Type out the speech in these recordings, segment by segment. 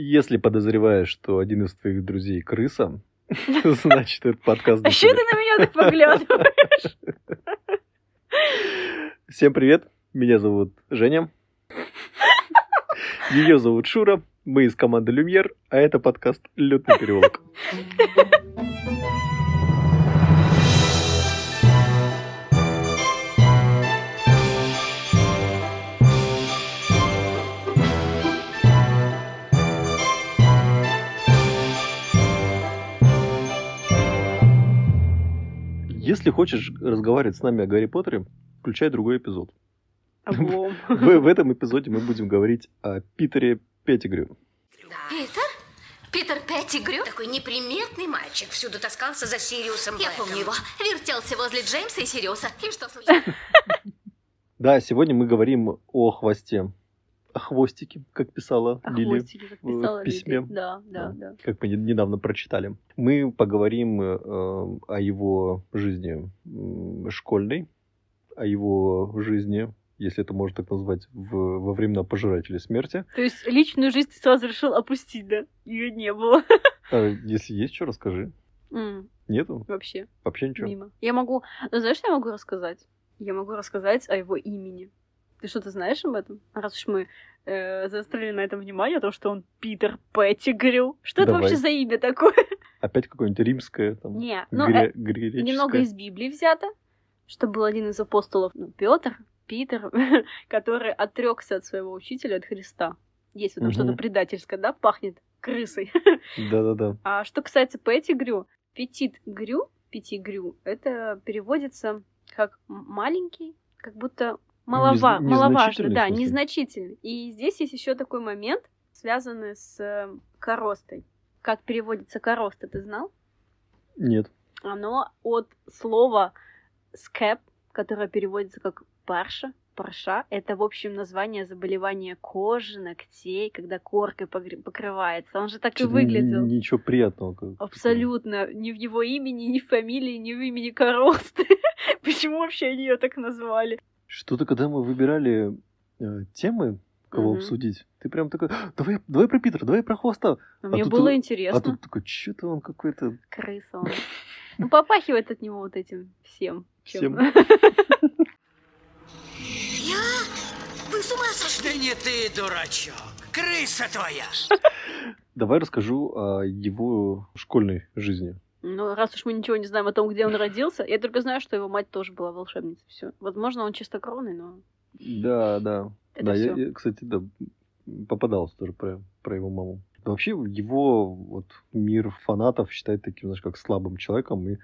Если подозреваешь, что один из твоих друзей крыса, значит, этот подкаст... А что ты на меня так поглядываешь? Всем привет, меня зовут Женя. Ее зовут Шура, мы из команды Люмьер, а это подкаст «Лютный переулок». Если хочешь разговаривать с нами о Гарри Поттере, включай другой эпизод. В, в этом эпизоде мы будем говорить о Питере Петтигрю. Питер? Питер Петтигрю? Такой неприметный мальчик, всюду таскался за Сириусом Я Блэком. помню его. Вертелся возле Джеймса и Сириуса. И что случилось? Да, сегодня мы говорим о хвосте. О хвостике, как писала А Лили хвостики, как в писала письме. Лили. Да, да, да. как мы не- недавно прочитали. Мы поговорим э, о его жизни школьной, о его жизни, если это можно так назвать, в, во времена пожирателей смерти. То есть личную жизнь ты сразу решил опустить, да? Ее не было. А если есть что, расскажи. М, Нету? Вообще, Вообще ничего? мимо. Я могу... Ну, знаешь, что я могу рассказать? Я могу рассказать о его имени. Ты что-то знаешь об этом? Раз уж мы э, заострили на этом внимание, то, что он Питер Петтигрю. Что это Давай. вообще за имя такое? Опять какое-нибудь римское там? Не, ну, гре- э, греческое? немного из Библии взято, что был один из апостолов, ну, Петр, Питер, который отрекся от своего учителя, от Христа. Есть в этом Мгм. что-то предательское, да, пахнет крысой. Да-да-да. А что касается Петтигрю, Петит Грю, Пятигрю, это переводится как маленький, как будто малова, Нез- маловажно, да, смысле? незначительный. И здесь есть еще такой момент, связанный с э, коростой. Как переводится короста, ты знал? Нет. Оно от слова скэп, которое переводится как парша, парша. Это, в общем, название заболевания кожи, ногтей, когда коркой покрывается. Он же так и Чё-то выглядел. Ничего приятного. Абсолютно. Ни в его имени, ни в фамилии, ни в имени Коросты. Почему вообще они ее так назвали? Что-то, когда мы выбирали э, темы, кого Мгм. обсудить, ты прям такой, «А, давай, давай про Питера, давай про хвоста. Ну, А Мне тут, было интересно. А тут такой, что-то он какой-то Крыса он. Ну, попахивает от него вот этим всем. чем- Всем. Я? Вы с ума сошли? Да не ты, дурачок. Крыса твоя. Давай расскажу о его школьной жизни. Ну, раз уж мы ничего не знаем о том, где он родился, я только знаю, что его мать тоже была волшебницей. Все. Возможно, он чистокровный, но Да, да. это да, я, я, кстати, да, попадался тоже про, про его маму. Вообще, его вот мир фанатов считает таким, знаешь, как слабым человеком и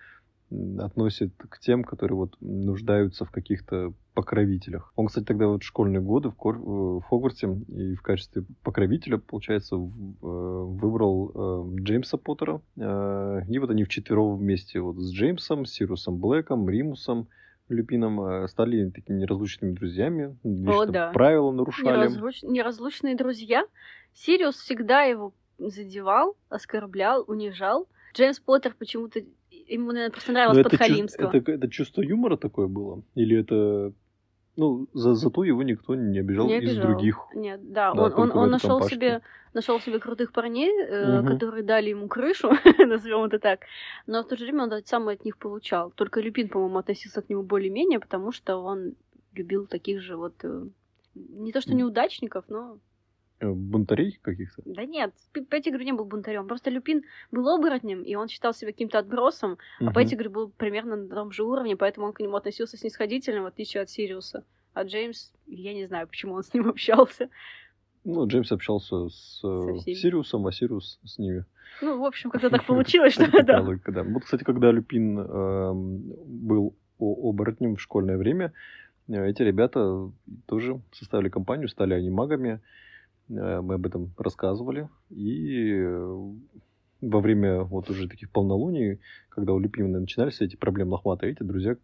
относит к тем, которые вот нуждаются в каких-то покровителях. Он, кстати, тогда вот в школьные годы в, Кор- в Хогвартсе и в качестве покровителя, получается, э, выбрал э, Джеймса Поттера. Э, И вот они вчетвером вместе вот с Джеймсом, Сирусом Блэком, Римусом, Люпином стали такими неразлучными друзьями. Вечно да. Правила нарушали. Неразлуч- Неразлучные друзья. Сириус всегда его задевал, оскорблял, унижал. Джеймс Поттер почему-то... Ему, наверное, просто нравилось это, подхалимство. это, это чувство юмора такое было? Или это... Ну, за, зато его никто не обижал, Не из обижал. других. Нет, да, Да, он, он, он нашел компашке. себе, нашел себе крутых парней, э, Мгм. которые дали ему крышу, назовем это так. Но в то же время он сам от них получал. Только Люпин, по-моему, относился к нему более-менее, потому что он любил таких же вот э, не то что неудачников, но Бунтарей каких-то. да нет, Петтигрю не был бунтарем. Просто Люпин был оборотнем, и он считал себя каким-то отбросом, а Мгм. Петтигрю был примерно на том же уровне, поэтому он к нему относился снисходительно, в отличие от Сириуса. А Джеймс, я не знаю, почему он с ним общался. Ну, Джеймс общался с э. Сириусом, а Сириус с ними. Ну, в общем, как-то так получилось, что да. Вот, кстати, когда Люпин эм, был оборотнем в школьное время, э, эти ребята тоже составили компанию, стали они магами. Э, Мы об этом рассказывали. И э, во время вот уже таких полнолуний, когда у Люпина начинались эти проблемы лохматые, эти друзья,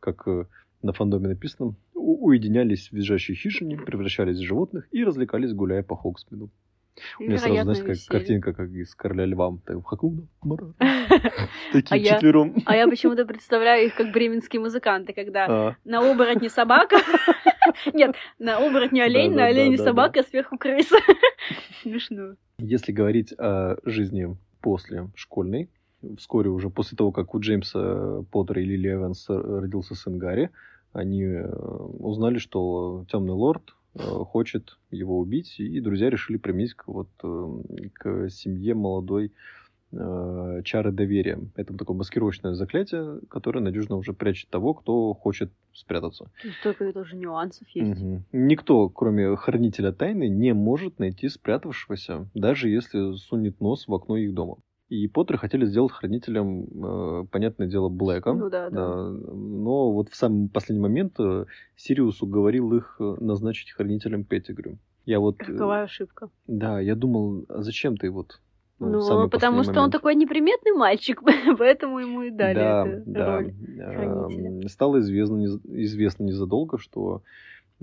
как э, на фандоме написано, уединялись в визжащей хижине, превращались в животных и развлекались, гуляя по Хоксмиду. У меня сразу, знаешь, как веселье. картинка, как из Короля Льва. Так, Хакуна, Матата. А Такие я- четвером. А я почему-то представляю их как бременские музыканты, когда А, на оборотне собака. Нет, на оборотне олень, на олене собака, сверху крыса. Смешно. Если говорить о жизни после школьной, вскоре уже после того, как у Джеймса Поттера и Лили Эванс родился сын Гарри, они э, узнали, что Темный Лорд хочет его убить, и друзья решили применить к, вот, э, к семье молодой э, чары доверия. Это такое маскировочное заклятие, которое надежно уже прячет того, кто хочет спрятаться. Тут столько тоже нюансов есть. Мгм. Никто, кроме хранителя тайны, не может найти спрятавшегося, даже если сунет нос в окно их дома. И Поттеры хотели сделать хранителем, э, понятное дело, Блэка. Ну да, да. Но вот в самый последний момент э, Сириус уговорил их э, назначить хранителем Петтигрю. Я вот... э, Роковая ошибка. Да, я думал, а зачем ты вот... Ну, самый потому что он момент? такой неприметный мальчик, поэтому ему и дали да, эту да. роль. хранителя. Стало известно, известно незадолго, что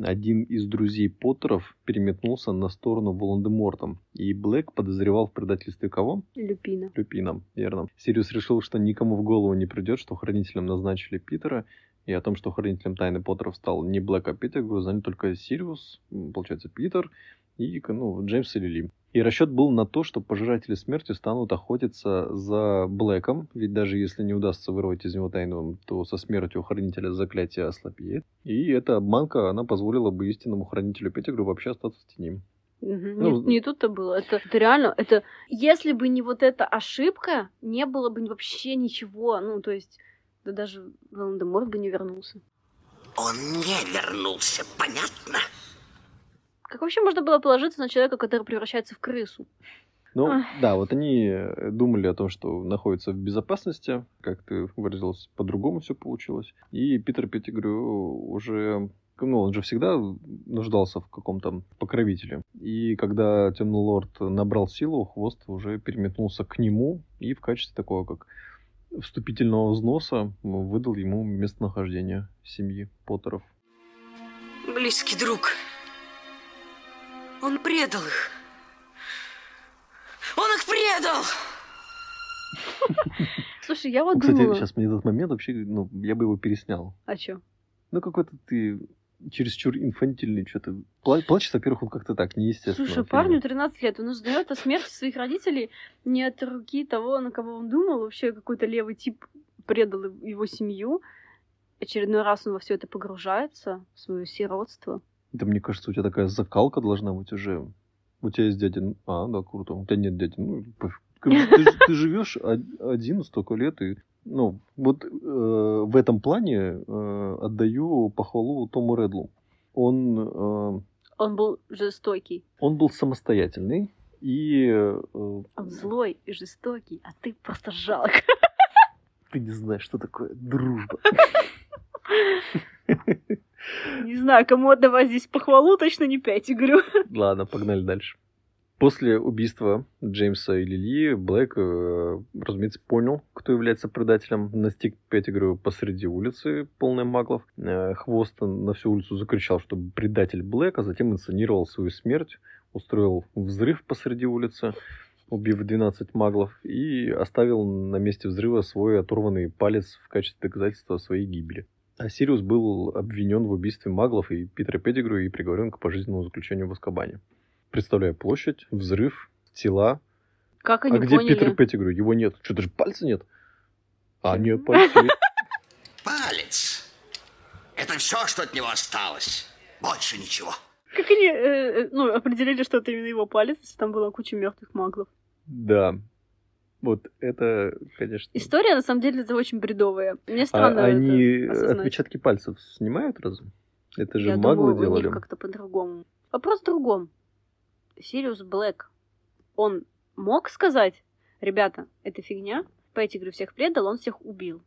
один из друзей Поттеров переметнулся на сторону Волан-де-Морта. И Блэк подозревал в предательстве кого? Люпина. Люпина, верно. Сириус решил, что никому в голову не придет, что хранителем назначили Питера, и о том, что хранителем тайны Поттеров стал не Блэк, а Питер, знали только Сириус, получается, Питер, и ну, Джеймс и Лили. И расчет был на то, что пожиратели смерти станут охотиться за Блэком, ведь даже если не удастся вырвать из него тайну, то со смертью хранителя заклятие ослабеет. И эта обманка, она позволила бы истинному хранителю Петтигру вообще остаться в тени. Мгм. Ну, не, не тут-то было. Это, это реально, это... Если бы не вот эта ошибка, не было бы вообще ничего. Ну, то есть, да даже Волан-де-Морт бы не вернулся. Он не вернулся, понятно? Как вообще можно было положиться на человека, который превращается в крысу? Ну, Ах. да, вот они э, думали о том, что находятся в безопасности, как ты выразилась, по-другому все получилось. И Питер Петтигрю уже, ну, он же всегда нуждался в каком-то покровителе. И когда Темный Лорд набрал силу, хвост уже переметнулся к нему и в качестве такого, как вступительного взноса выдал ему местонахождение семьи Поттеров. Близкий друг. Он предал их. Он их предал! Слушай, я вот Кстати, думала... сейчас мне этот момент вообще, ну, я бы его переснял. А чё? Ну, какой-то ты чересчур инфантильный, что-то. Пла- плачет, во-первых, он как-то так, неестественно. Слушай, парню 13 лет, он узнает о смерти своих родителей не от руки того, на кого он думал. Вообще какой-то левый тип предал его семью. Очередной раз он во все это погружается, в свое сиротство. Да мне кажется, у тебя такая закалка должна быть уже. У тебя есть дядя. А, да, круто. У тебя нет дяди. Ну, ты, ты живешь один столько лет и ну, вот э, в этом плане э, отдаю похвалу Тому Редлу. Он, э, Он был жестокий. он был самостоятельный и э, Он злой и жестокий, а ты просто жалок. ты не знаешь, что такое дружба. Не знаю, кому отдавать здесь похвалу, точно не пять, говорю. Ладно, погнали дальше. После убийства Джеймса и Лили, Блэк, э, разумеется, понял, кто является предателем. Настиг Петтигрю посреди улицы, полной маглов. Э, Хвост на всю улицу закричал, что предатель Блэк, а затем инсценировал свою смерть, устроил взрыв посреди улицы, убив 12 маглов, и оставил на месте взрыва свой оторванный палец в качестве доказательства своей гибели. А Сириус был обвинен в убийстве маглов и Питера Петтигрю и приговорен к пожизненному заключению в Аскабане. Представляю площадь, взрыв, тела. Как а они где поняли? Питер Петтигрю? Его нет. Что, даже пальца нет? А, нет, пальца есть. Палец. Это все, что от него осталось. Больше ничего. Как они э, э, ну, определили, что это именно его палец, если там была куча мертвых маглов? Да. Вот это, конечно... История, на самом деле, это очень бредовая. Мне А странно они это осознать. отпечатки пальцев снимают разве? Это же Я маглы думаю, делали. них как-то по-другому. Вопрос в другом. Сириус Блэк, он мог сказать, ребята, это фигня, Петтигрю всех предал, он всех убил.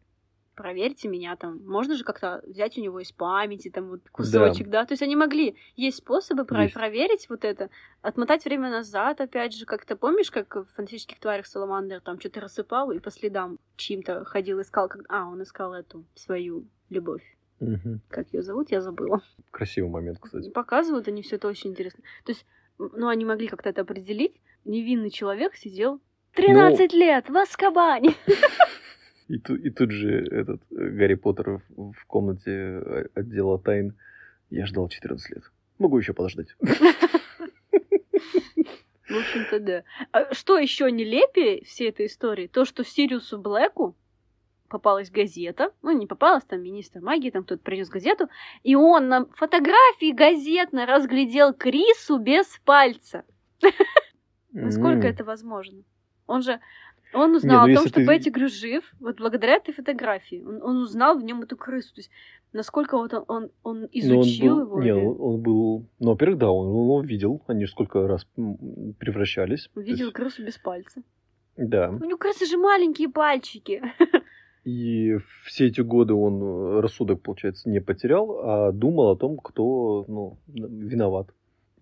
Проверьте меня там. Можно же как-то взять у него из памяти там вот кусочек, да? То есть они могли. Есть способы про- Есть. проверить вот это, отмотать время назад, опять же, как-то помнишь, как в фантастических тварях Саламандр там что-то рассыпал и по следам чьим-то ходил, искал, как... а, он искал эту свою любовь. Мгм. Как ее зовут, я забыла. Красивый момент, кстати. Показывают они все это очень интересно. То есть ну, они могли как-то это определить, невинный человек сидел 13 Ну. лет в Аскабане. И, ту- и тут же этот э, Гарри Поттер в, в комнате э, отдела тайн. Я ждал 14 лет. Могу еще подождать. В общем-то, да. А что еще нелепее всей этой истории? То, что Сириусу Блэку попалась газета, ну, не попалась, там, министр магии, там кто-то принес газету, и он на фотографии газетной разглядел Крису без пальца. Насколько это возможно? Он же, он узнал ну о том, что ты- Петтигрю жив, вот благодаря этой фотографии. Он, он узнал в нем эту крысу. То есть, насколько вот он, он, он Ну, он изучил был- его. Не, или он, он был... Ну, во-первых, да, он, он видел. Они сколько раз превращались. Увидел есть, крысу без пальца. Да. У него крысы же маленькие пальчики. И все эти годы он э, рассудок, получается, не потерял, а думал о том, кто ну, виноват.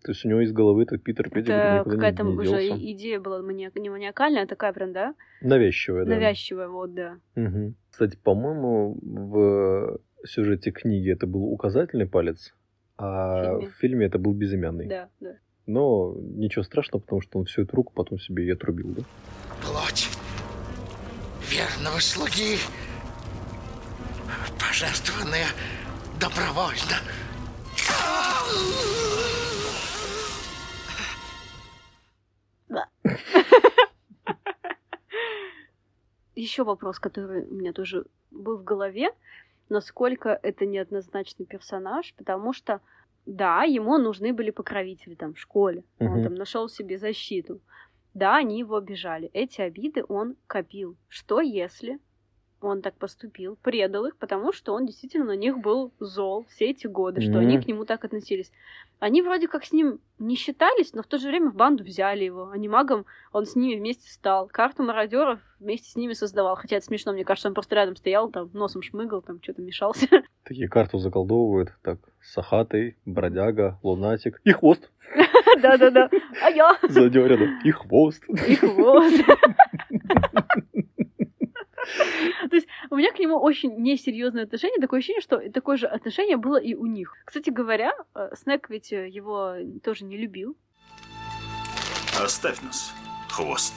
То есть у него из головы этот Питер Петтигрю Это какая-то уже делся. идея была маниак- не маниакальная, а такая прям, да? Навязчивая, да. Навязчивая, вот, да. Мгм. Кстати, по-моему, в сюжете книги это был указательный палец, а В фильме? в фильме это был безымянный. Да, да. Но ничего страшного, потому что он всю эту руку потом себе и отрубил, да? Плоть верного слуги, пожертвованная добровольно. Еще вопрос, который у меня тоже был в голове. Насколько это неоднозначный персонаж, потому что, да, ему нужны были покровители там в школе. Он Мгм. там нашел себе защиту. Да, они его обижали. Эти обиды он копил. Что если он так поступил, предал их, потому что он действительно на них был зол все эти годы, что они к нему так относились. Они вроде как с ним не считались, но в то же время в банду взяли его. Анимагом он с ними вместе стал. Карту мародеров вместе с ними создавал. Хотя это смешно, мне кажется, он просто рядом стоял, там носом шмыгал, там что-то мешался. Такие карту заколдовывают. Так, Сахатый, Бродяга, Лунатик и хвост. Да-да-да. А я? Сзади рядом. И хвост. И хвост. То есть у меня к нему очень несерьезное отношение, такое ощущение, что такое же отношение было и у них. Кстати говоря, э, Снэк ведь э, его тоже не любил. Оставь нас, хвост.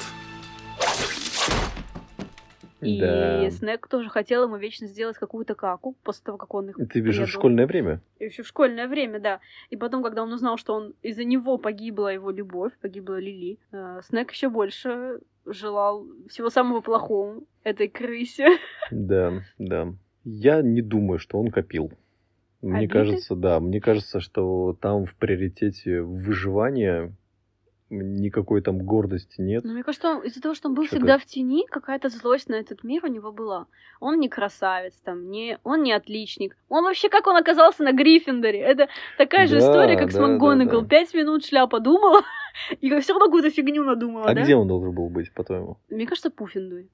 И Да. Снэк тоже хотел ему вечно сделать какую-то каку после того, как он их Ты вижу в школьное время. Еще в школьное время, да. И потом, когда он узнал, что он из-за него погибла его любовь, погибла Лили, э, Снэк еще больше желал всего самого плохого этой крысе. Да, да. Я не думаю, что он копил. Мне Обиды? кажется, да. Мне кажется, что там в приоритете выживания никакой там гордости нет. Но мне кажется, из-за того, что он был Чё-то- всегда в тени, какая-то злость на этот мир у него была. Он не красавец, там, не, он не отличник. Он вообще, как он оказался на Гриффиндоре? Это такая же Да, история, как с да, да, МакГонагал. да. Пять минут шляпа думала, и все равно какую-то фигню надумала, А да? где он должен был быть, по-твоему? Мне кажется, Пуффиндуй.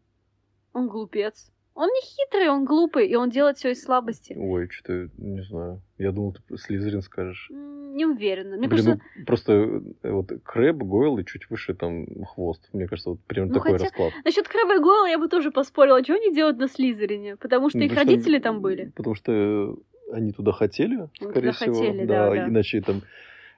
Он глупец. Он не хитрый, он глупый, и он делает все из слабости. Ой, что-то не знаю. Я думал, ты Слизерин скажешь. Не уверена. Мне Блин, кажется, ну, просто э, вот Крэб, Гойл и чуть выше там хвост. Мне кажется, вот примерно Ну, такой хотя- расклад. насчет Крэба и Гойла я бы тоже поспорила. Чего они делают на Слизерине? Потому что Ну, их потому что- родители там были. Потому что они туда хотели, Они скорее туда всего. хотели, да, да. Иначе там...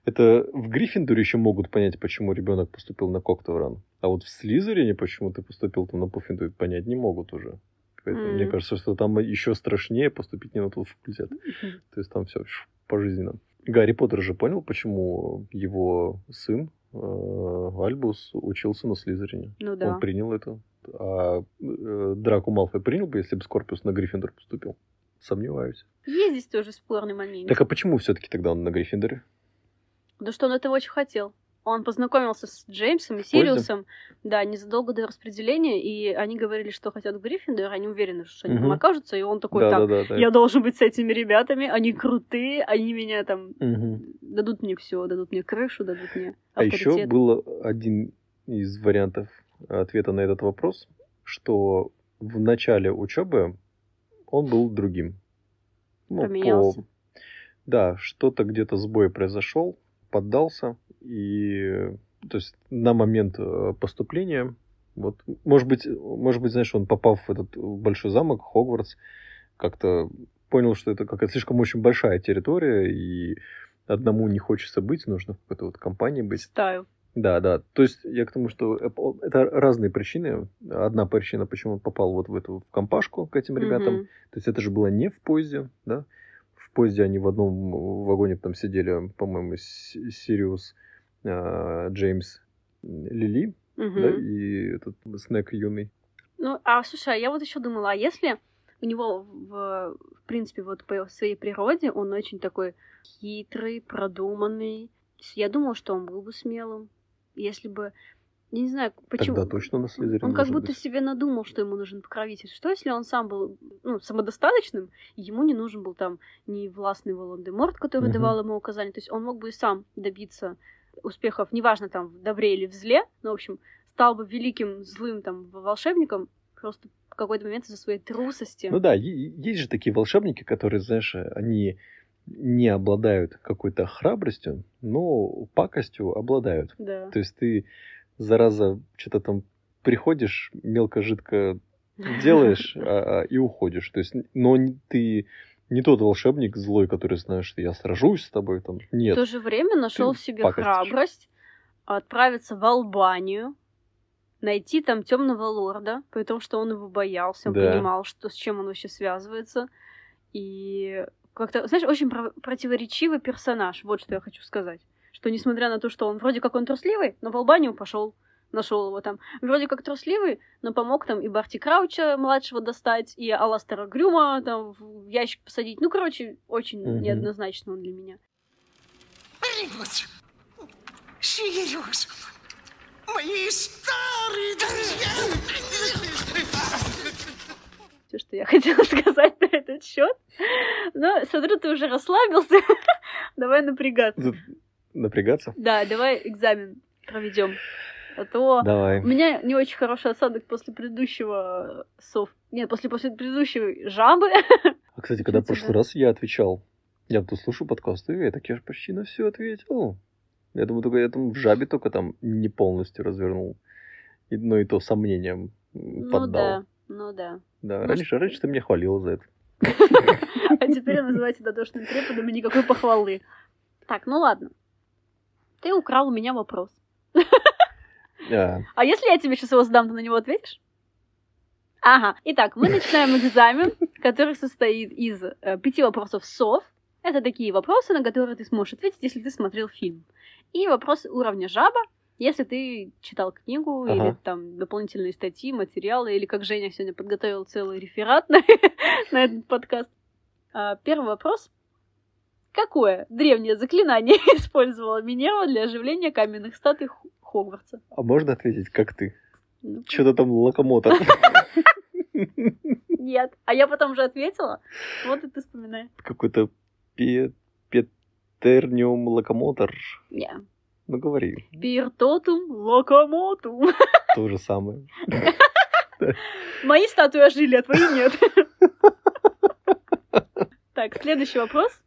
Это в Гриффиндоре еще могут понять, почему ребенок поступил на Коктевран. А вот в Слизерине почему ты поступил там на Пуффиндуй, понять не могут уже. Поэтому мне М. кажется, что там еще страшнее поступить не на тот факультет. То есть там все пожизненно. Гарри Поттер же понял, почему его сын э, Альбус учился на Слизерине. Ну да. Он принял это. А э, Драку Малфой принял бы, если бы Скорпиус на Гриффиндор поступил? Сомневаюсь. Есть здесь тоже спорный момент. Так а почему все-таки тогда он на Гриффиндоре? Да что он этого очень хотел. Он познакомился с Джеймсом и? Сириусом, да, незадолго до распределения, и они говорили, что хотят Гриффиндор, они уверены, что они там Мгм. окажутся, и он такой, да, так, да, да, я должен быть с этими ребятами, они крутые, они меня там Мгм. дадут мне все, дадут мне крышу, дадут мне А еще авторитет. был один из вариантов ответа на этот вопрос, что в начале учебы он был другим. Ну, по- Поменялся. Да, что-то где-то сбой произошел, поддался, и то есть на момент э, поступления, вот, может быть, может быть, знаешь, он попав в этот большой замок, Хогвартс, как-то понял, что это какая-то слишком очень большая территория, и одному не хочется быть, нужно в какой-то вот компании быть. Стаю. Да, да. То есть я к тому, что это разные причины. Одна причина, почему он попал вот в эту в компашку к этим ребятам. Мгм. То есть это же было не в поезде, да? Поезде они в одном вагоне там сидели, по-моему, Сириус, э, Джеймс, Лили, Мгм. да, и этот Снэк юный. Ну, а слушай, а я вот еще думала, а если у него, в, в принципе, вот по своей природе он очень такой хитрый, продуманный. Я думала, что он был бы смелым, если бы, я не знаю, почему. Тогда точно на Слизерин Он как будто быть. себе надумал, что ему нужен покровитель. Что если он сам был ну, самодостаточным, и ему не нужен был там ни властный Волан-де-Морт, который Мгм. давал ему указания. То есть он мог бы и сам добиться успехов, неважно там в добре или в зле, но, в общем, стал бы великим злым там волшебником просто в какой-то момент из-за своей трусости. Ну да, есть же такие волшебники, которые, знаешь, они не обладают какой-то храбростью, но пакостью обладают. Да. То есть ты, зараза, что-то там приходишь, мелко-жидко делаешь а- а, и уходишь. То есть, но ты не тот волшебник злой, который знаешь, что я сражусь с тобой. Там. В Нет. то же время нашел в себе пакостишь. храбрость отправиться в Албанию, найти там темного лорда, при том, что он его боялся, он Да. понимал, что с чем он вообще связывается. И как-то, знаешь, очень про- противоречивый персонаж, вот что я хочу сказать. Что несмотря на то, что он вроде как он трусливый, но в Албанию пошел, нашел его там. Вроде как трусливый, но помог там и Барти Крауча младшего достать, и Аластера Грюма там в ящик посадить. Ну, короче, очень Мгм. неоднозначно он для меня. Сириус! Мои старые друзья! все, что я хотела сказать на этот счет. Но смотрю, ты уже расслабился. давай напрягаться. Напрягаться? Да, давай экзамен проведем. А то Давай. у меня не очень хороший осадок после предыдущего сов. Нет, после, после предыдущей жабы. А, кстати, когда в прошлый раз я отвечал, я тут слушаю подкасты, и я так я же почти на все ответил. Я думаю, только я там в жабе только там не полностью развернул. И, но и то сомнением Ну поддал. да, ну да. Да, Может, раньше, раньше ты меня хвалил за это. А теперь называйте дотошным преподом и никакой похвалы. Так, ну ладно. Ты украл у меня вопрос. А, А если я тебе сейчас его задам, ты на него ответишь? Ага. Итак, мы начинаем экзамен, который состоит из э, пяти вопросов СОВ. Это такие вопросы, на которые ты сможешь ответить, если ты смотрел фильм. И вопросы уровня жаба, если ты читал книгу Ага. или там дополнительные статьи, материалы, или как Женя сегодня подготовил целый реферат на, на этот подкаст. А, Первый вопрос. Какое древнее заклинание использовала Минерва для оживления каменных статуй Хогвартса? а можно ответить, как ты? Ну, Что-то там локомотор. Нет. А я потом же ответила. Вот и ты вспоминай. Какой-то пе- петерниум локомотор. Не. Ну, говори. Пиртотум локомотум. То же самое. Мои статуи ожили, а твои нет. Так, следующий вопрос.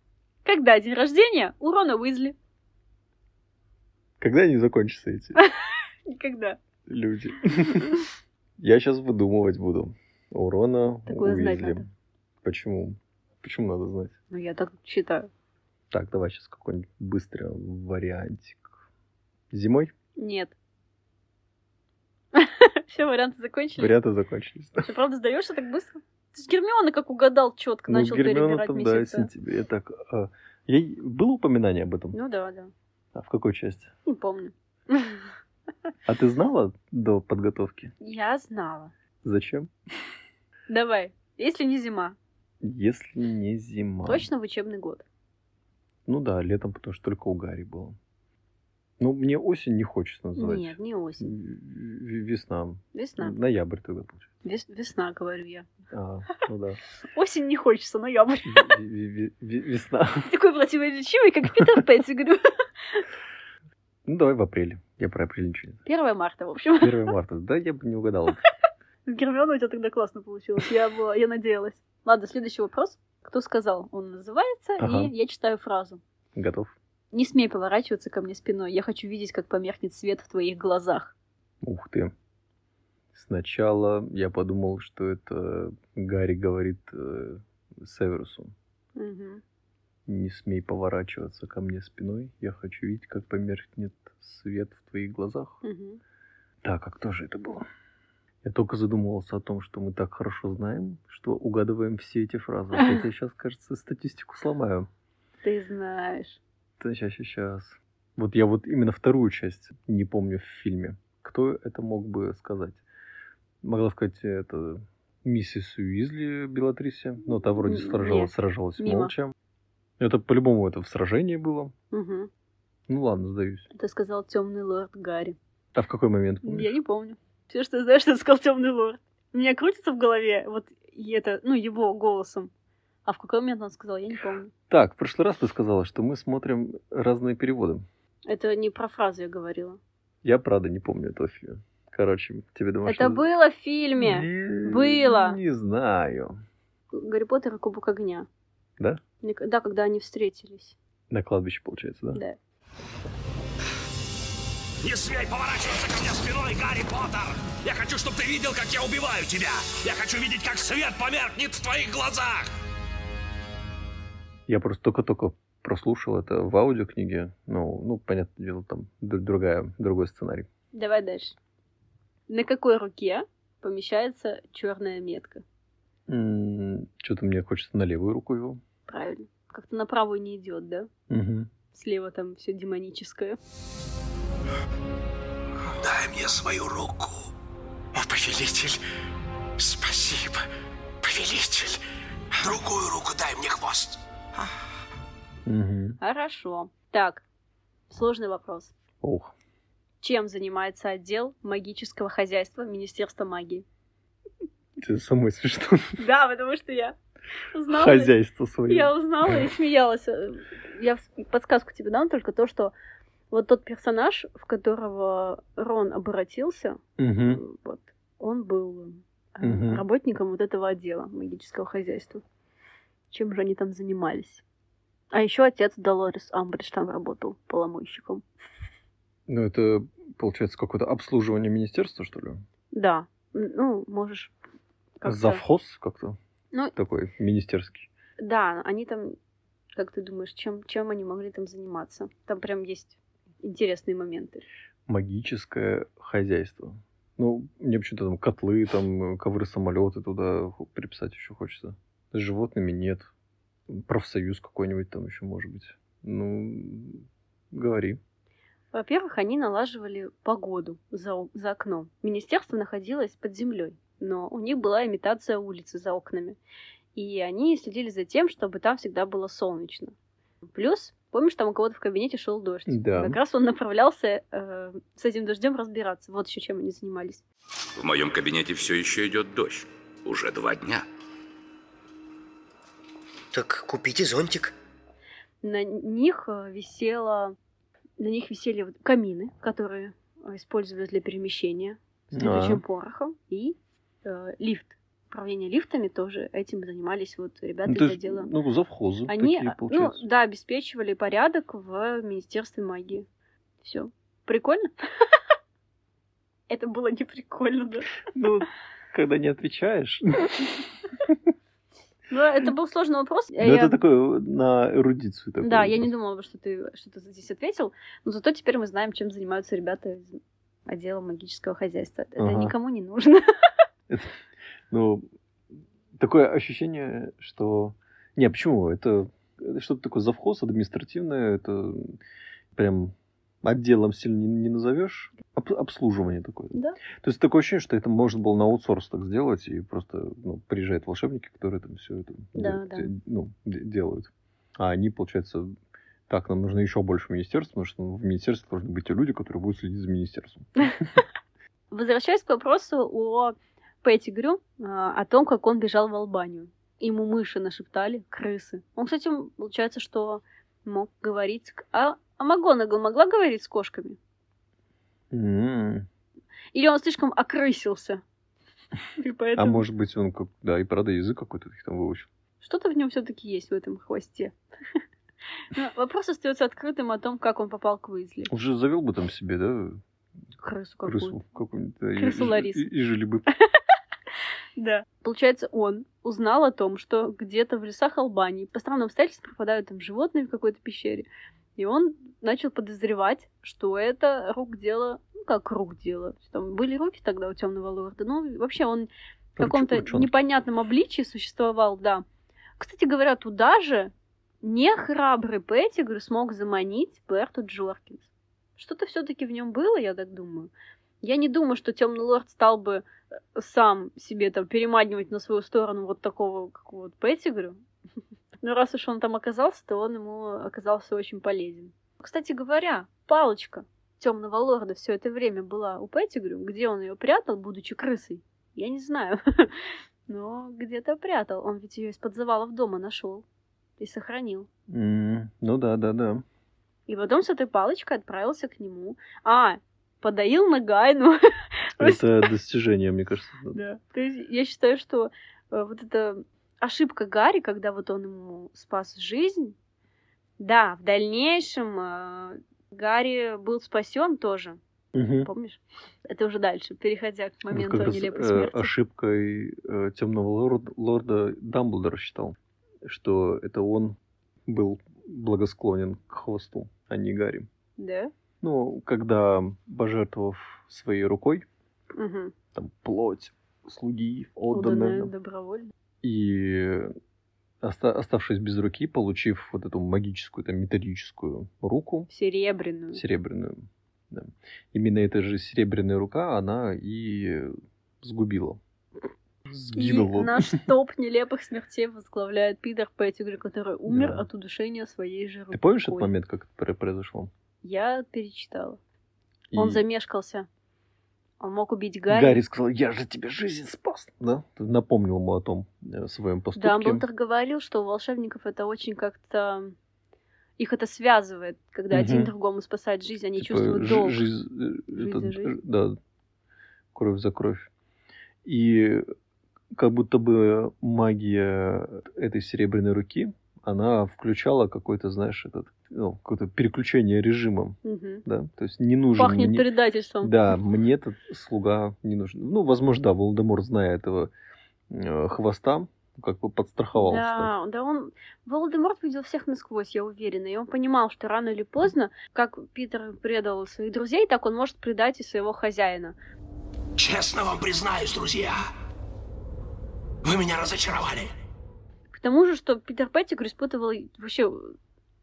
Когда день рождения у Рона Уизли? Когда они закончатся, эти Никогда. люди? Я сейчас выдумывать буду. У Рона Такое знать Уизли. надо. Почему? Почему надо знать? Ну, я так считаю. Так, давай сейчас какой-нибудь быстрый вариантик. Зимой? Нет. Все, варианты закончились. Варианты закончились. Что, правда, сдаешься так быстро? Же Гермиона как угадал четко, Ну, начал Гермиона перебирать там, да, месяца. сентябре. Так, а, я... было упоминание об этом? Ну да, да. А в какой части? Не помню. А ты знала до подготовки? Я знала. Зачем? Давай. Если не зима, Если не зима. точно в учебный год. Ну да, летом, потому что только у Гарри было. Ну, мне осень не хочется называть. Нет, не осень. Весна. Весна. Ноябрь тогда получается. Вес- весна, говорю я. А, ну да. Осень не хочется, ноябрь. Весна. Такой противоречивый, как Питер Петтигрю. Ну, давай в апреле. Я про апрель ничего не знаю. 1 марта, в общем. 1 марта. Да, я бы не угадал. С Гермионой у тебя тогда классно получилось. Я, была, я надеялась. Ладно, следующий вопрос. Кто сказал? Он называется, Ага. и я читаю фразу. Готов? Не смей поворачиваться ко мне спиной. Я хочу видеть, как померкнет свет в твоих глазах. Ух ты. Сначала я подумал, что это Гарри говорит э, Северусу. Мгм. Не смей поворачиваться ко мне спиной. Я хочу видеть, как померкнет свет в твоих глазах. Мгм. Так, а кто же это было? Я только задумывался о том, что мы так хорошо знаем, что угадываем все эти фразы. Вот я сейчас, кажется, статистику сломаю. Ты знаешь. Сейчас, сейчас. Вот я вот именно вторую часть не помню в фильме. Кто это мог бы сказать? Могла сказать, это миссис Уизли Белатрисе, но та вроде сражалась, нет. сражалась Мимо. молча. Это по-любому это в сражении было. Мгм. Ну ладно, сдаюсь. Это сказал темный лорд Гарри. А в какой момент? помнишь? Я не помню. Все, что я знаю, что сказал темный лорд. У меня крутится в голове вот и это, ну, его голосом. А в какой момент он сказал, я не помню. Так, в прошлый раз ты сказала, что мы смотрим разные переводы. Это не про фразу я говорила. Я, правда, не помню этого фильма. Короче, тебе домашнее... Это было в фильме. Не- Было. Не знаю. Гарри Поттер и Кубок огня. Да? Да, когда они встретились. На кладбище, получается, да? Да. Не смей поворачиваться ко мне спиной, Гарри Поттер! Я хочу, чтобы ты видел, как я убиваю тебя! Я хочу видеть, как свет померкнет в твоих глазах! Я просто только-только прослушал это в аудиокниге. Ну, ну, понятное дело, там другая, другой сценарий. Давай дальше. На какой руке помещается черная метка? Что-то мне хочется на левую руку его. Правильно. Как-то на правую не идет, да? Мгм. Слева там все демоническое. Дай мне свою руку. О, повелитель, спасибо, повелитель. Другую руку дай мне хвост. Хорошо. Так, сложный вопрос. Ох. Чем занимается отдел магического хозяйства Министерства магии? Это самое смешное. Да, потому что я узнала. Хозяйство свое. Я узнала и смеялась. Я подсказку тебе дам только то, что вот тот персонаж, в которого Рон обратился, Мгм. вот, он был Мгм. работником вот этого отдела магического хозяйства. Чем же они там занимались? А еще отец Долорес Амбридж там работал поломойщиком. Ну, это, получается, какое-то обслуживание министерства, что ли? Да, ну, можешь как-то... Завхоз как-то Ну, такой министерский. да, они там, как ты думаешь, чем, чем они могли там заниматься? Там прям есть интересные моменты. Магическое хозяйство. Ну, мне почему-то там котлы, там ковры, самолеты туда приписать еще хочется. С животными нет. Профсоюз какой-нибудь там еще может быть. Ну, говори. Во-первых, они налаживали погоду за, за окном. Министерство находилось под землей, но у них была имитация улицы за окнами. И они следили за тем, чтобы там всегда было солнечно. Плюс, помнишь, там у кого-то в кабинете шел дождь. Да. Как раз он направлялся э, с этим дождем разбираться. Вот еще чем они занимались. В моем кабинете все еще идет дождь. Уже два дня. Так купите зонтик. На них э, висело, на них висели вот камины, которые э, использовали для перемещения с А. летучим порохом, и э, лифт. Управление лифтами тоже этим занимались вот ребята Ну, есть, отдела. ну, завхозы Они, такие, а, ну, да, обеспечивали порядок в Министерстве магии. Все. Прикольно? Это было не прикольно, да? Ну, когда не отвечаешь. Но это был сложный вопрос. Ну, Я- это такое на эрудицию. такой Да, я не вопрос. думала, что ты что-то здесь ответил, но зато теперь мы знаем, чем занимаются ребята из отдела магического хозяйства. Это Ага. никому не нужно. Ну, такое ощущение, что... Не, почему? Это, это что-то такое завхоз административное, это прям отделом сильно не, назовешь. Об- обслуживание такое. Да. То есть такое ощущение, что это можно было на аутсорс так сделать, и просто ну, приезжают волшебники, которые там все это Да, де- да. ну, де- делают. А они, получается, так, нам нужно еще больше министерств, потому что в министерстве должны быть те люди, которые будут следить за министерством. Возвращаясь к вопросу о Петтигрю, а, о том, как он бежал в Албанию. Ему мыши нашептали, крысы. Он, кстати, получается, что мог говорить... к- А, МакГонагал могла говорить с кошками? М. Или он слишком окрысился? А может быть, он, как, да, и правда язык какой-то там выучил. что-то в нем все-таки есть в этом хвосте. Но вопрос остается открытым о том, как он попал к Уизли. Уже завел бы там себе, да, Крысу какую-то. крысу какую-нибудь. да, Крысу и- Ларису. И, и жили бы. Да. Получается, он узнал о том, что где-то в лесах Албании по странным обстоятельствам пропадают там животные в какой-то пещере. И он начал подозревать, что это рук дело, ну как рук дело. Там были руки тогда у темного лорда. Ну, вообще он в каком-то непонятном обличии существовал, да. Кстати говоря, туда же не храбрый Петтигрю смог заманить Берту Джоркинс. Что-то все-таки в нем было, я так думаю. Я не думаю, что темный лорд стал бы э, сам себе там переманивать на свою сторону вот такого, как вот Петтигрю. Но раз уж он там оказался, то он ему оказался очень полезен. Кстати говоря, палочка темного лорда все это время была у Петтигрю. Где он ее прятал, будучи крысой? Я не знаю. Но где-то прятал. Он ведь ее из-под завалов дома нашел и сохранил. М, Ну да, да, да. И потом с этой палочкой отправился к нему. А, подоил на Гайну. Это достижение, мне кажется. да. То есть я считаю, что э, вот эта ошибка Гарри, когда вот он ему спас жизнь, да, в дальнейшем э, Гарри был спасен тоже, Мгм. помнишь? Это уже дальше, переходя к моменту раз, нелепой э, смерти. ошибкой темного лорда, лорда Дамблдор считал, что это он был благосклонен к хвосту, а не Гарри. Да? Ну, когда, пожертвовав своей рукой, Угу. там, плоть слуги Уданное отданная, добровольно. И оста- оставшись без руки, получив вот эту магическую, там, металлическую руку, Серебряную. серебряную, да. именно эта же серебряная рука, она и сгубила. И Сгинула. наш топ нелепых смертей возглавляет Питер Петтигрю, который умер Да. от удушения своей же рукой. Ты помнишь этот момент, как это произошло? Я перечитала. И Он замешкался. Он мог убить Гарри. Гарри сказал, я же тебе жизнь спас. Да? Напомнил ему о том э, своем поступке. Дамблдор говорил, что у волшебников это очень как-то... Их это связывает, когда один Мгм. другому спасает жизнь, они Типа, чувствуют долг. жизнь, э, Жизнь это, жизнь. Да, кровь за кровь. И как будто бы магия этой серебряной руки, она включала какой-то, знаешь, этот, ну, какое-то переключение режима, Мгм. да, то есть не нужен Пахнет мне... предательством. Да, мне этот слуга не нужен. Ну, возможно, да, Волдемор, зная этого э, хвоста, как бы подстраховался. Да, да, он... Волдеморт видел всех насквозь, я уверена. И он понимал, что рано или поздно, как Питер предал своих друзей, так он может предать и своего хозяина. Честно вам признаюсь, друзья, вы меня разочаровали. К тому же, что Питер Петтигрю испытывал вообще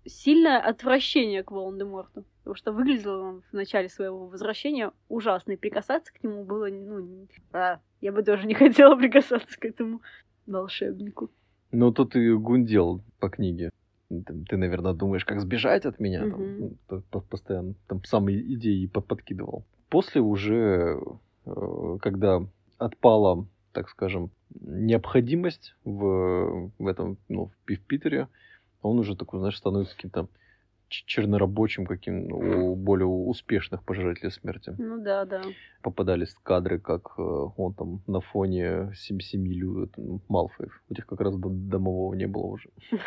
сильное отвращение к Волан-де-Морту. Потому что выглядел он в начале своего возвращения ужасно. И прикасаться к нему было, ну... а, я бы тоже не хотела прикасаться к этому волшебнику. Ну, тут и гундел по книге. Ты, ты, наверное, думаешь, как сбежать от меня? там, Мгм. ну, по- по- постоянно там самые идеи по- подкидывал. После уже, э, когда отпала, так скажем, необходимость в, в этом, ну, в Питере, он уже такой, знаешь, становится каким-то чернорабочим каким у более успешных пожирателей смерти. Ну да, да. Попадались кадры, как э, он там на фоне сем- семи лю- там, Малфоев. У тех как раз до- домового не было уже.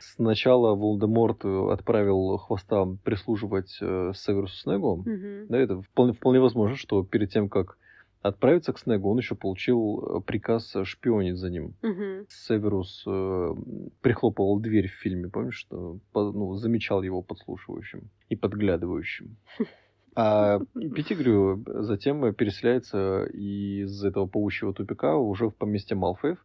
Сначала Волдеморт э, отправил хвоста прислуживать э, Северусу Снегу. Да, это вполне, вполне возможно, что перед тем, как отправиться к Снегу, он еще получил э, приказ шпионить за ним. Мгм. Северус э, прихлопывал дверь в фильме, помнишь, что по- ну, замечал его подслушивающим и подглядывающим. А Пятигрю затем переселяется из этого паучьего тупика уже в поместье Малфоев.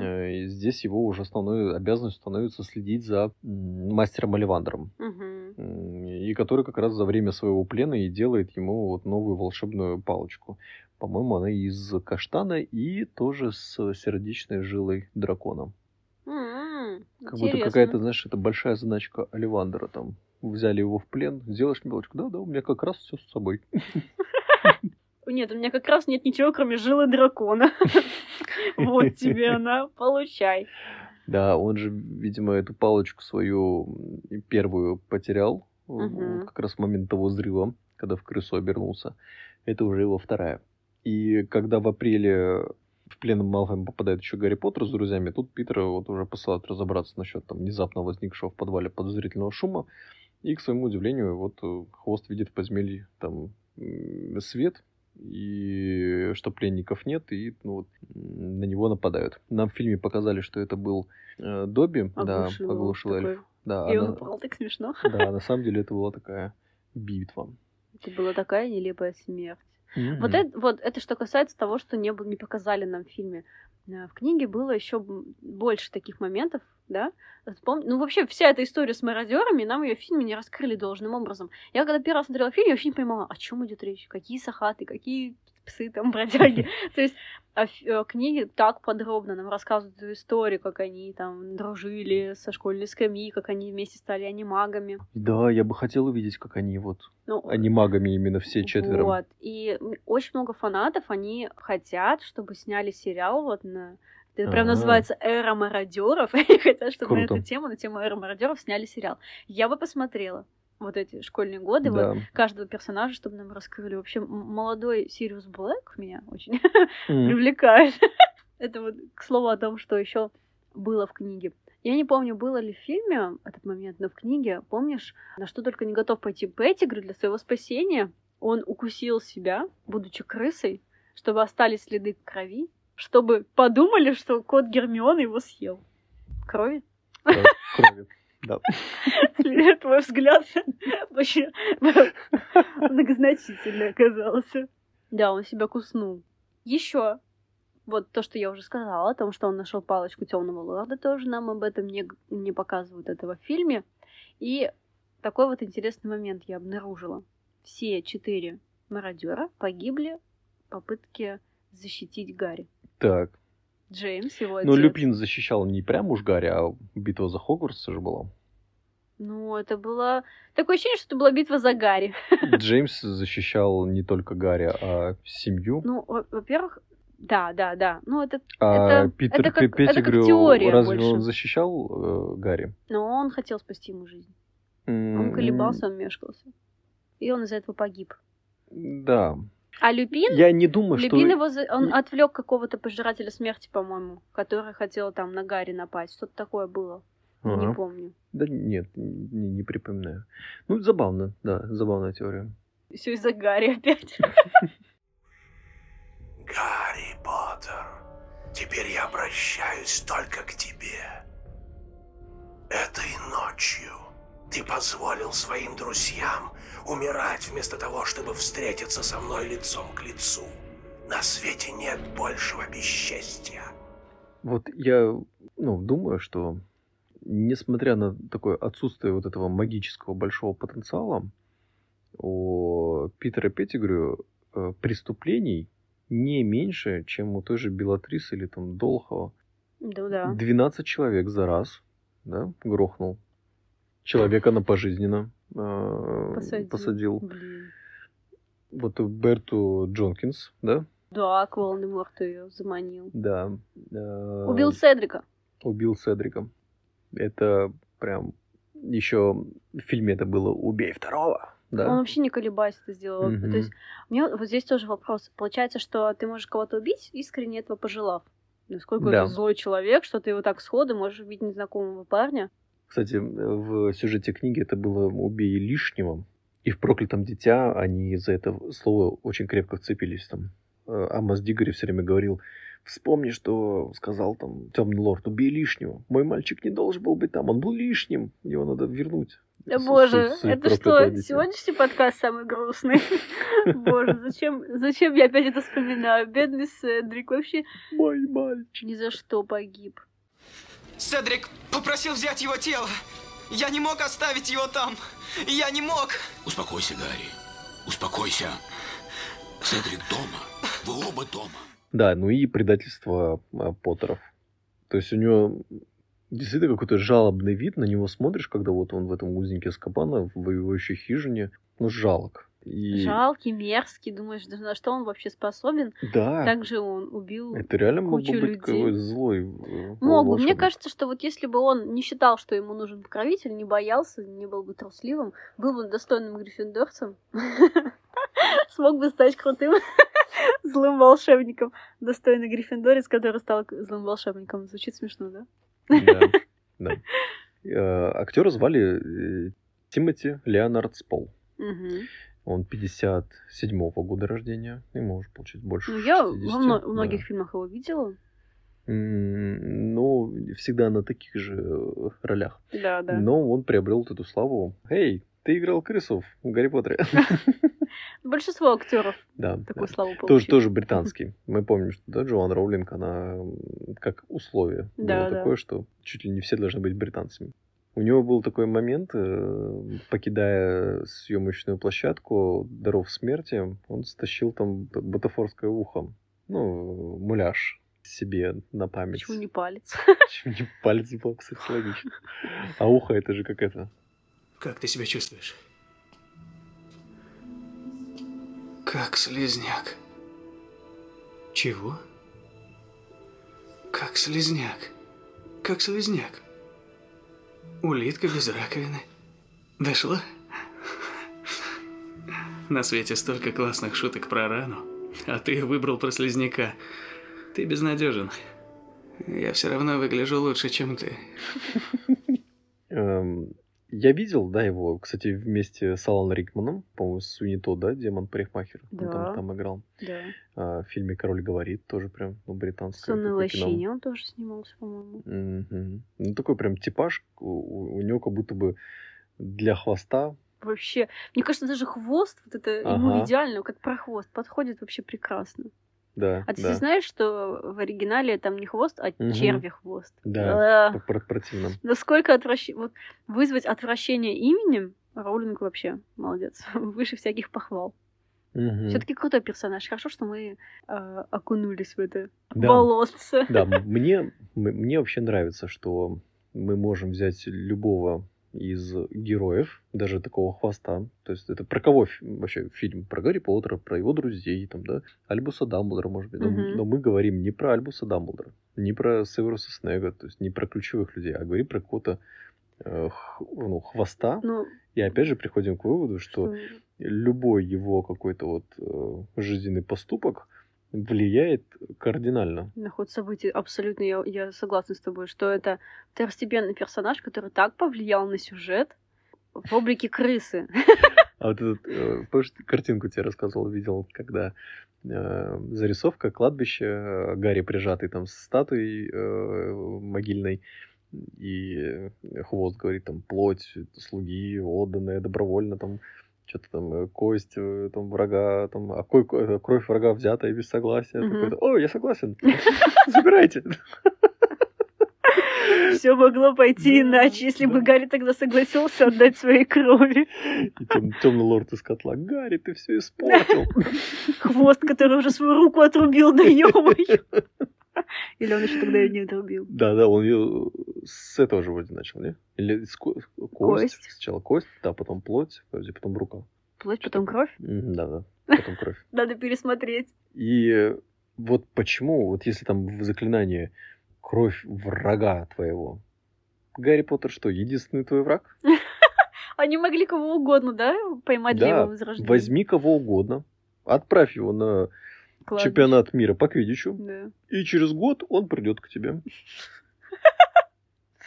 Э, И здесь его уже основной обязанностью становится следить за мастером Оливандром. Мгм. М, И который как раз за время своего плена и делает ему вот новую волшебную палочку. По-моему, она из каштана и тоже с сердечной жилой дракона. М, Как будто какая-то, знаешь, это большая задачка Оливандера там. Взяли его в плен, сделаешь мне палочку. Да, да, у меня как раз все с собой. Нет, у меня как раз нет ничего, кроме жилы дракона. Вот тебе она, получай. Да, он же, видимо, эту палочку свою первую потерял как раз в момент того взрыва, когда в крысу обернулся. Это уже его вторая. И когда в апреле в плен Малфоем попадает еще Гарри Поттер с друзьями, тут Питера вот уже посылают разобраться насчет там внезапно возникшего в подвале подозрительного шума. И, к своему удивлению, вот э, Хвост видит в подземелье там свет, и что пленников нет, и ну, вот, на него нападают. Нам в фильме показали, что это был э, Добби, да, Оглушил его оглушил такой. эльф. Да, И а он упал так смешно. да, на самом деле это была такая битва. Это была такая нелепая смерть. Вот Мгм. это, вот это что касается того, что не, не показали нам в фильме. Э, В книге было еще больше таких моментов, да? Вспом- Ну, вообще, вся эта история с мародерами, нам ее в фильме не раскрыли должным образом. Я когда первый раз смотрела фильм, я вообще не понимала, о чем идет речь, какие сахаты, какие псы там бродяги. То есть а э, книге так подробно нам рассказывают эту историю, как они там дружили со школьной скамьи, как они вместе стали анимагами. Да, я бы хотел увидеть, как они вот Ну, анимагами именно все четверо. Вот. И очень много фанатов, они хотят, чтобы сняли сериал вот на... Это прям Ага. называется «Эра мародеров». Они хотят, чтобы на Круто. эту тему, на тему «Эра мародеров» сняли сериал. Я бы посмотрела вот эти школьные годы, Да. вот каждого персонажа, чтобы нам раскрыли. Вообще, молодой Сириус Блэк меня очень М. привлекает. Это вот к слову о том, что еще было в книге. Я не помню, было ли в фильме этот момент, но в книге, помнишь, на что только не готов пойти Петтигрю для своего спасения, он укусил себя, будучи крысой, чтобы остались следы крови, чтобы подумали, что кот Гермиона его съел. Крови? Да, крови. Да. Твой взгляд вообще многозначительный оказался. Да, он себя куснул. Еще вот то, что я уже сказала, о том, что он нашел палочку темного лорда, тоже нам об этом не, не показывают этого в фильме. И такой вот интересный момент я обнаружила. Все четыре мародера погибли в попытке защитить Гарри. Так. Джеймс, его Ну, отец. Люпин защищал не прям уж Гарри, а битва за Хогвартс же была. Ну, это было... Такое ощущение, что это была битва за Гарри. Джеймс защищал не только Гарри, а семью. Ну, во- во-первых, да, да, да. Ну, это... А это- Питер это как- это как Петтигрю, теория разве больше. он защищал э, Гарри? Но он хотел спасти ему жизнь. Он М, колебался, он мешкался. И он из-за этого погиб. Да. А Люпин... Я не думаю, что... Люпин его... за- Он отвлек какого-то пожирателя смерти, по-моему, который хотел там на Гарри напасть. Что-то такое было. Не Ага. помню. Да нет, не, не припоминаю. Ну, забавно, да, забавная теория. Все из-за Гарри опять. Гарри Поттер, теперь я обращаюсь только к тебе. Этой ночью ты позволил своим друзьям умирать вместо того, чтобы встретиться со мной лицом к лицу. На свете нет большего бесчестия. Вот я, ну, думаю, что несмотря на такое отсутствие вот этого магического большого потенциала, у Питера Петтигрю э, преступлений не меньше, чем у той же Белатрисы или там Долхова. Ну да. 12 человек за раз, да, грохнул. Человека на пожизненно э, Посадил. посадил. Блин. Вот Берту Джонкинс, да? Да, к Волан-де-Морту ее заманил. Да. Э, Убил Седрика. убил Седрика. Это прям еще в фильме это было «Убей второго», Он да? вообще не колебаясь это сделал. Мгм. То есть, у меня вот здесь тоже вопрос. Получается, что ты можешь кого-то убить, искренне этого пожелав. Насколько Да. это злой человек, что ты его так сходу можешь убить незнакомого парня. Кстати, в сюжете книги это было «Убей лишнего», и в «Проклятом дитя» они за это слово очень крепко вцепились там. Э, Амос Дигори все время говорил, вспомни, что сказал там темный лорд, убей лишнего. Мой мальчик не должен был быть там, он был лишним, его надо вернуть. Да С- боже, суть- суть это «Проклятого что, дитя». сегодняшний подкаст самый грустный? Боже, зачем, зачем я опять это вспоминаю? Бедный Седрик вообще Мой мальчик. ни за что погиб. Седрик попросил взять его тело. Я не мог оставить его там. Я не мог. Успокойся, Гарри. Успокойся. Седрик дома. Вы оба дома. Да, ну и предательство а, Поттеров. То есть у него действительно какой-то жалобный вид, на него смотришь, когда вот он в этом узнике Скобана, в воюющей хижине, ну, жалок. И... Жалкий, мерзкий, думаешь, да на что он вообще способен? Да, Также он убил это реально мог бы кучу быть людей. злой э, Мог бы. Мне кажется, что вот если бы он не считал, что ему нужен покровитель, не боялся, не был бы трусливым, был бы достойным гриффиндорцем, смог бы стать крутым злым волшебником. Достойный гриффиндорец, который стал злым волшебником. Звучит смешно, да? Да, да. Э, Актера звали э, Тимоти Леонард Спол. Мгм. Он 57-го года рождения. Ему уже, получается, больше Ну, я 60, во мно- да. в многих фильмах его видела. Ну, всегда на таких же ролях. Да, да. Но он приобрел вот эту славу. Эй, ты играл крысу в Гарри Поттере. Большинство актеров Да. такую да. славу Тоже, получили. тоже британский. Мы помним, что да, Джоан Роулинг, она как условие Да, было да. такое, что чуть ли не все должны быть британцами. У него был такой момент, э, покидая съемочную площадку «Даров смерти», он стащил там бутафорское ухо. Ну, муляж себе на память. Почему не палец? Почему не палец был, кстати, логично. А ухо это же как это. Как ты себя чувствуешь? Как слезняк. Чего? Как слезняк. Как слезняк. Улитка без раковины. Дошла? На свете столько классных шуток про рану, а ты выбрал про слезняка. Ты безнадежен. Я все равно выгляжу лучше, чем ты. Эм, Я видел, да, его, кстати, вместе с Аланом Рикманом, по-моему, с Суни да, Демон Парикмахер. Он Да. там, там играл. Да. А, в фильме Король говорит, тоже прям, ну, британское. Кино. лощине он тоже снимался, по-моему. Мгм. Ну, такой прям типаж, у, у- него как будто бы для хвоста. Вообще, мне кажется, даже хвост, вот это ему Ага. идеально, как про хвост, подходит вообще прекрасно. Да, А ты да, знаешь, что в оригинале там не хвост, а Мгм. черви хвост? да, А, п- пр- противно. Насколько отвращ... вот вызвать отвращение именем Роулинг вообще молодец. Выше всяких похвал. Мгм. Все-таки крутой персонаж. Хорошо, что мы э, окунулись в это Да. болотце. Да, мне, мне вообще нравится, что мы можем взять любого из героев, даже такого хвоста. То есть это про кого вообще фильм? Про Гарри Поттера, про его друзей, там, да? Альбуса Дамблдора, может быть. Но, Мгм. но мы говорим не про Альбуса Дамблдора, не про Северуса Снега, то есть не про ключевых людей, а говорим про какого-то э, х- ну, хвоста. Ну, И опять же приходим к выводу, что что- любой его какой-то вот э, жизненный поступок влияет кардинально. на ход событий абсолютно я, я согласна с тобой, что это второстепенный персонаж, который так повлиял на сюжет в облике крысы. А вот этот, э, картинку тебе рассказывал, видел, когда э, зарисовка кладбища, э, Гарри прижатый там с статуей э, могильной, и э, хвост говорит там плоть слуги отданная добровольно там что-то там э, кость э, там врага там а э, кровь врага взятая без согласия. Такой, о я согласен забирайте Все могло пойти иначе, если бы Гарри тогда согласился отдать своей крови. и темный лорд из котла Гарри ты все испортил Хвост, который уже свою руку отрубил, да ё-моё. Или он еще тогда ее не отрубил. Да, да, он ее с этого же вроде начал, не? Или с ко- кость. Кость. Сначала кость, да, потом плоть, подожди, потом рука. Плоть, потом кровь. Да, да, потом кровь. Надо пересмотреть. И вот почему, вот если там в заклинании кровь врага твоего, Гарри Поттер что, единственный твой враг? Они могли кого угодно, да, поймать для его возрождения? возьми кого угодно, отправь его на Кладбище. чемпионат мира по квиддичу, Да. и через год он придет к тебе.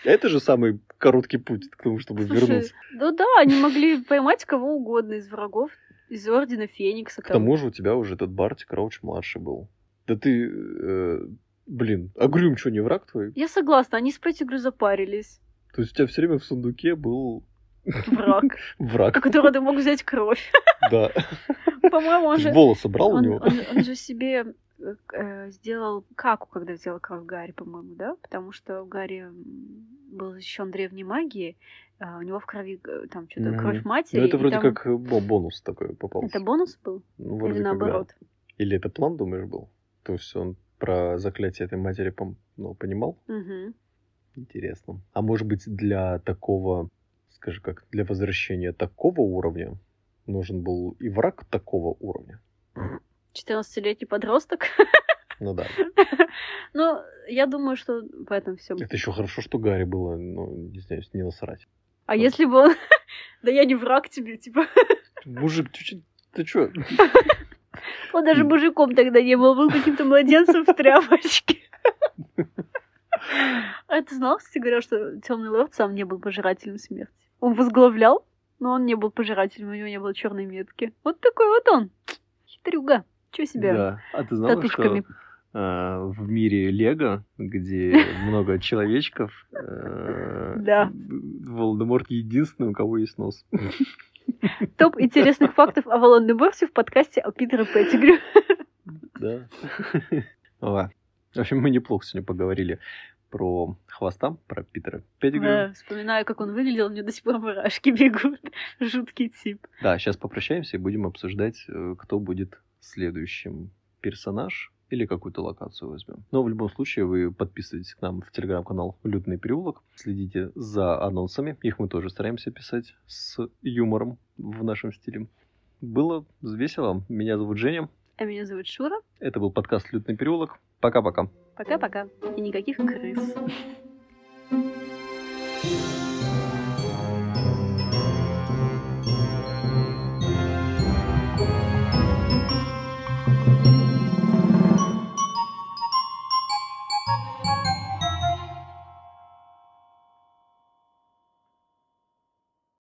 Это же самый короткий путь к тому, чтобы Слушай, вернуться. ну да, они могли поймать кого угодно из врагов, из Ордена Феникса. К тому же у тебя уже этот Барти Крауч младший был. Да ты, э, блин, а Грюм что, не враг твой? Я согласна, они с Петтигрю запарились. То есть у тебя все время в сундуке был Враг, у враг. которого ты мог взять кровь. Да. По-моему, он же... волосы брал у него? он- же себе э, э, сделал каку, когда взял кровь Гарри, по-моему, да? Потому что Гарри был защищен древней магией, а у него в крови э, там что-то Мгм. кровь матери. Ну это вроде там- как бо- бонус такой попался. Это бонус был? Ну, Или вроде как да. наоборот? Или это план, думаешь, был? То есть он про заклятие этой матери ну, понимал? Мгм. Интересно. А может быть для такого, скажи как, для возвращения такого уровня нужен был и враг такого уровня? 14-летний подросток. Ну да. Ну, я думаю, что в этом все. Это еще хорошо, что Гарри было, ну, не знаю, не насрать. А если бы он... Да я не враг тебе, типа. Мужик, ты, чё- ты чё? Он даже мужиком тогда не был, был каким-то младенцем в тряпочке. А ты знал, кстати говоря, что Темный Лорд сам не был пожирателем смерти? Он возглавлял Но он не был пожирателем, у него не было черной метки. Вот такой вот он. Хитрюга. Чего себе Да. А ты знала, татушками. что э, в мире Лего, где много человечков, э, Да. Волдеморт единственный, у кого есть нос. Топ интересных фактов о Волан-де-Морте в подкасте о Питере Петтигрю. Да. В общем, мы неплохо сегодня поговорили про хвоста, про Питера Петтигрю. Да, вспоминаю, как он выглядел, мне до сих пор мурашки бегут. Жуткий тип. Да, сейчас попрощаемся и будем обсуждать, э, кто будет следующим персонаж или какую-то локацию возьмем. Но в любом случае вы подписывайтесь к нам в телеграм-канал Лютный переулок, следите за анонсами, их мы тоже стараемся писать с юмором в нашем стиле. Было весело. Меня зовут Женя. А меня зовут Шура. Это был подкаст Лютный переулок. Пока-пока. Пока-пока. И никаких крыс.